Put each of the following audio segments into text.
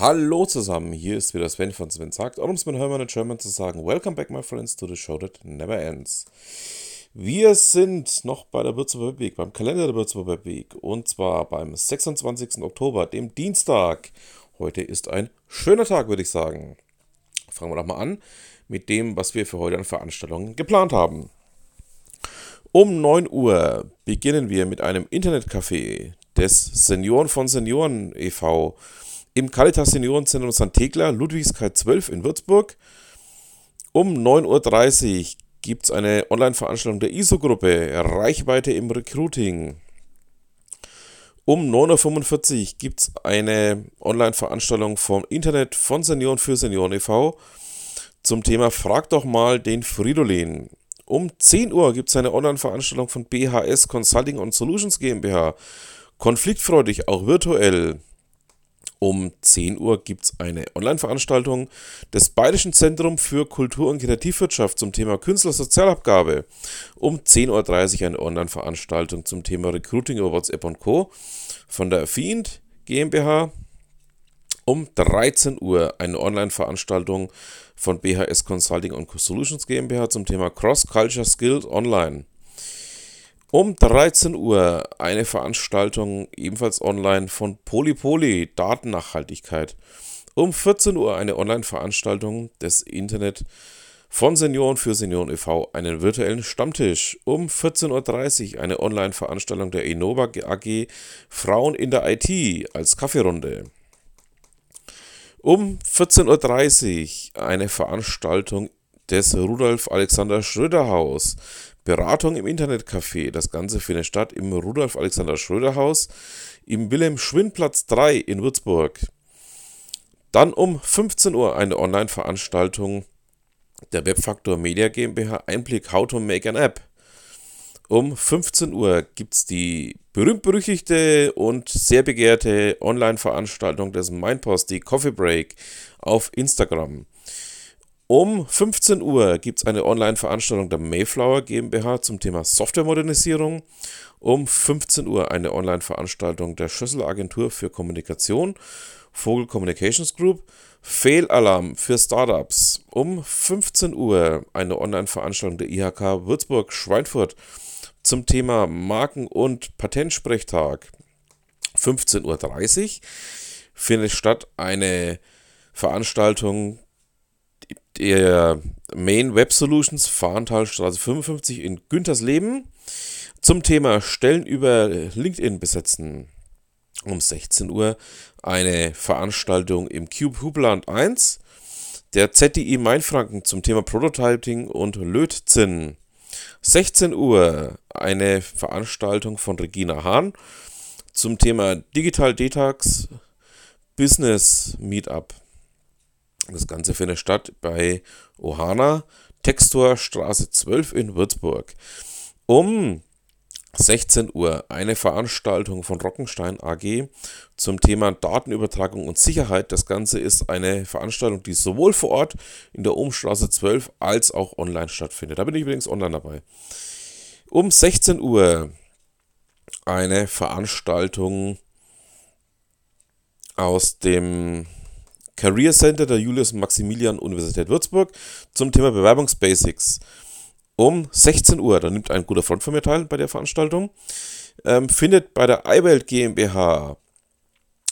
Hallo zusammen, hier ist wieder Sven von Sven sagt, und um es mit Hermann in German zu sagen, Welcome back my friends to the show that never ends. Wir sind noch bei der Würzburger Weg, beim Kalender der Würzburger Weg, und zwar beim 26. Oktober, dem Dienstag. Heute ist ein schöner Tag, würde ich sagen. Fangen wir doch mal an mit dem, was wir für heute an Veranstaltungen geplant haben. Um 9 Uhr beginnen wir mit einem Internetcafé des Senioren von Senioren e.V. im Caritas Seniorenzentrum St. Thekla, Ludwigskreis 12 in Würzburg. Um 9.30 Uhr gibt es eine Online-Veranstaltung der ISO-Gruppe Reichweite im Recruiting. Um 9.45 Uhr gibt es eine Online-Veranstaltung vom Internet von Senioren für Senioren e.V. zum Thema Frag doch mal den Fridolin. Um 10 Uhr gibt es eine Online-Veranstaltung von BHS Consulting und Solutions GmbH. Konfliktfreudig, auch virtuell. Um 10 Uhr gibt es eine Online-Veranstaltung des Bayerischen Zentrum für Kultur- und Kreativwirtschaft zum Thema Künstlersozialabgabe. Um 10.30 Uhr eine Online-Veranstaltung zum Thema Recruiting über WhatsApp und Co. von der Fiend GmbH um 13 Uhr eine Online-Veranstaltung von BHS Consulting und Solutions GmbH zum Thema Cross-Culture Skills Online. Um 13 Uhr eine Veranstaltung ebenfalls online von Polypoly Datennachhaltigkeit. Um 14 Uhr eine Online-Veranstaltung des Internet von Senioren für Senioren e.V. einen virtuellen Stammtisch. Um 14.30 Uhr eine Online-Veranstaltung der Innova AG Frauen in der IT als Kaffeerunde. Um 14.30 Uhr eine Veranstaltung des Rudolf Alexander Schröder Haus. Beratung im Internetcafé. Das Ganze findet statt im Rudolf Alexander Schröder Haus im Wilhelm Schwindplatz 3 in Würzburg. Dann um 15 Uhr eine Online-Veranstaltung der Webfaktor Media GmbH Einblick How to Make an App. Um 15 Uhr gibt es die berühmt-berüchtigte und sehr begehrte Online-Veranstaltung des Mindpost, die Coffee Break auf Instagram. Um 15 Uhr gibt es eine Online-Veranstaltung der Mayflower GmbH zum Thema Softwaremodernisierung. Um 15 Uhr eine Online-Veranstaltung der Schlüsselagentur für Kommunikation, Vogel Communications Group. Fehlalarm für Startups. Um 15 Uhr eine Online-Veranstaltung der IHK Würzburg-Schweinfurt zum Thema Marken- und Patentsprechtag. 15.30 Uhr findet statt eine Veranstaltung der Main Web Solutions Fahrentalstraße 55 in Güntersleben zum Thema Stellen über LinkedIn besetzen. Um 16 Uhr eine Veranstaltung im Cube Hubeland 1 der ZDI Mainfranken zum Thema Prototyping und Lötzinn. 16 Uhr eine Veranstaltung von Regina Hahn zum Thema Digital Detox Business Meetup. Das Ganze findet statt bei Ohana, Textor Straße 12 in Würzburg. Um 16 Uhr eine Veranstaltung von Rockenstein AG zum Thema Datenübertragung und Sicherheit. Das Ganze ist eine Veranstaltung, die sowohl vor Ort in der Ohmstraße 12 als auch online stattfindet. Da bin ich übrigens online dabei. Um 16 Uhr eine Veranstaltung aus dem Career Center der Julius Maximilian Universität Würzburg zum Thema Bewerbungsbasics um 16 Uhr, da nimmt ein guter Freund von mir teil bei der Veranstaltung, ähm, findet bei der iWelt GmbH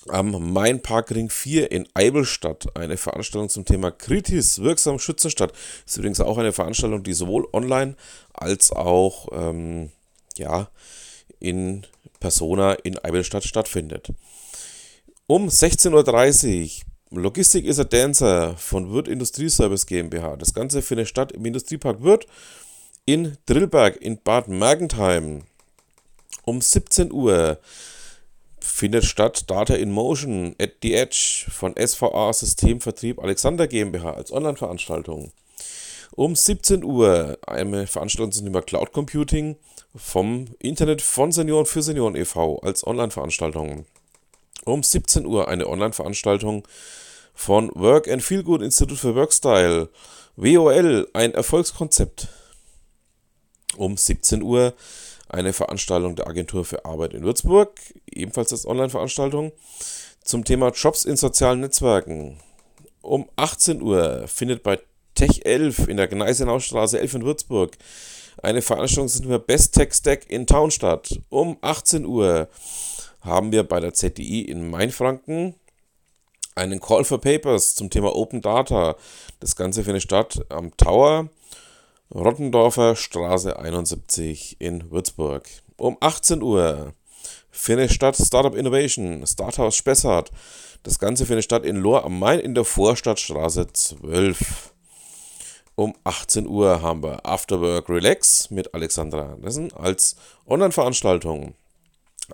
am Mainparkring 4 in Eibel statt eine Veranstaltung zum Thema kritisch wirksam schützen statt. Ist übrigens auch eine Veranstaltung, die sowohl online als auch ähm, ja, in Persona in Eibelstadt stattfindet. Um 16.30 Uhr Logistik is a Dancer von Wirt Industrieservice GmbH. Das Ganze findet statt im Industriepark Wirt in Drillberg in Bad Mergentheim. Um 17 Uhr findet statt Data in Motion at the Edge von SVA Systemvertrieb Alexander GmbH als Online-Veranstaltung. Um 17 Uhr eine Veranstaltung zum Thema Cloud Computing vom Internet von Senioren für Senioren e.V. als Online-Veranstaltung. Um 17 Uhr eine Online-Veranstaltung von Work and Feel Good Institute für Workstyle. WOL, ein Erfolgskonzept um 17 Uhr eine Veranstaltung der Agentur für Arbeit in Würzburg, ebenfalls als Online-Veranstaltung, zum Thema Jobs in sozialen Netzwerken. Um 18 Uhr findet bei Tech 11 in der Gneisenaustraße 11 in Würzburg eine Veranstaltung zum Best Tech Stack in Town statt. Um 18 Uhr haben wir bei der ZDI in Mainfranken einen Call for Papers zum Thema Open Data. Das Ganze findet statt am Tower Rottendorfer Straße 71 in Würzburg. Um 18 Uhr findet statt Startup Innovation, Starthouse Spessart. Das Ganze findet statt in Lohr am Main in der Vorstadtstraße 12. Um 18 Uhr haben wir Afterwork Relax mit Alexandra Andersen als Online-Veranstaltung.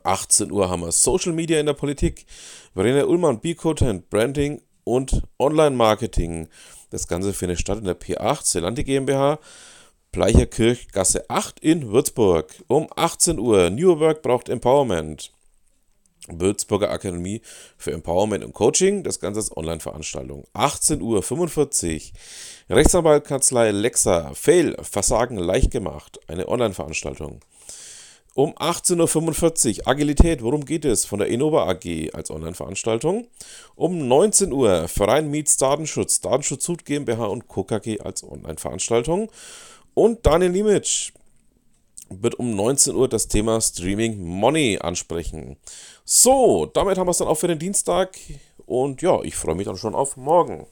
18 Uhr haben wir Social Media in der Politik. Verena Ullmann, B-Content, Branding und Online-Marketing. Das Ganze findet statt in der P8 Celante GmbH, Bleicherkirch, Gasse 8 in Würzburg. Um 18 Uhr. New Work braucht Empowerment. Würzburger Akademie für Empowerment und Coaching. Das Ganze ist Online-Veranstaltung. 18 Uhr 45. Rechtsanwaltkanzlei Lexa. Fail. Versagen leicht gemacht. Eine Online-Veranstaltung. Um 18.45 Uhr Agilität, worum geht es? Von der Innova AG als Online-Veranstaltung. Um 19 Uhr Verein Meets Datenschutz, Datenschutz Hut GmbH und Co. KG als Online-Veranstaltung. Und Daniel Limitsch wird um 19 Uhr das Thema Streaming Money ansprechen. So, damit haben wir es dann auch für den Dienstag. Und ja, ich freue mich dann schon auf morgen.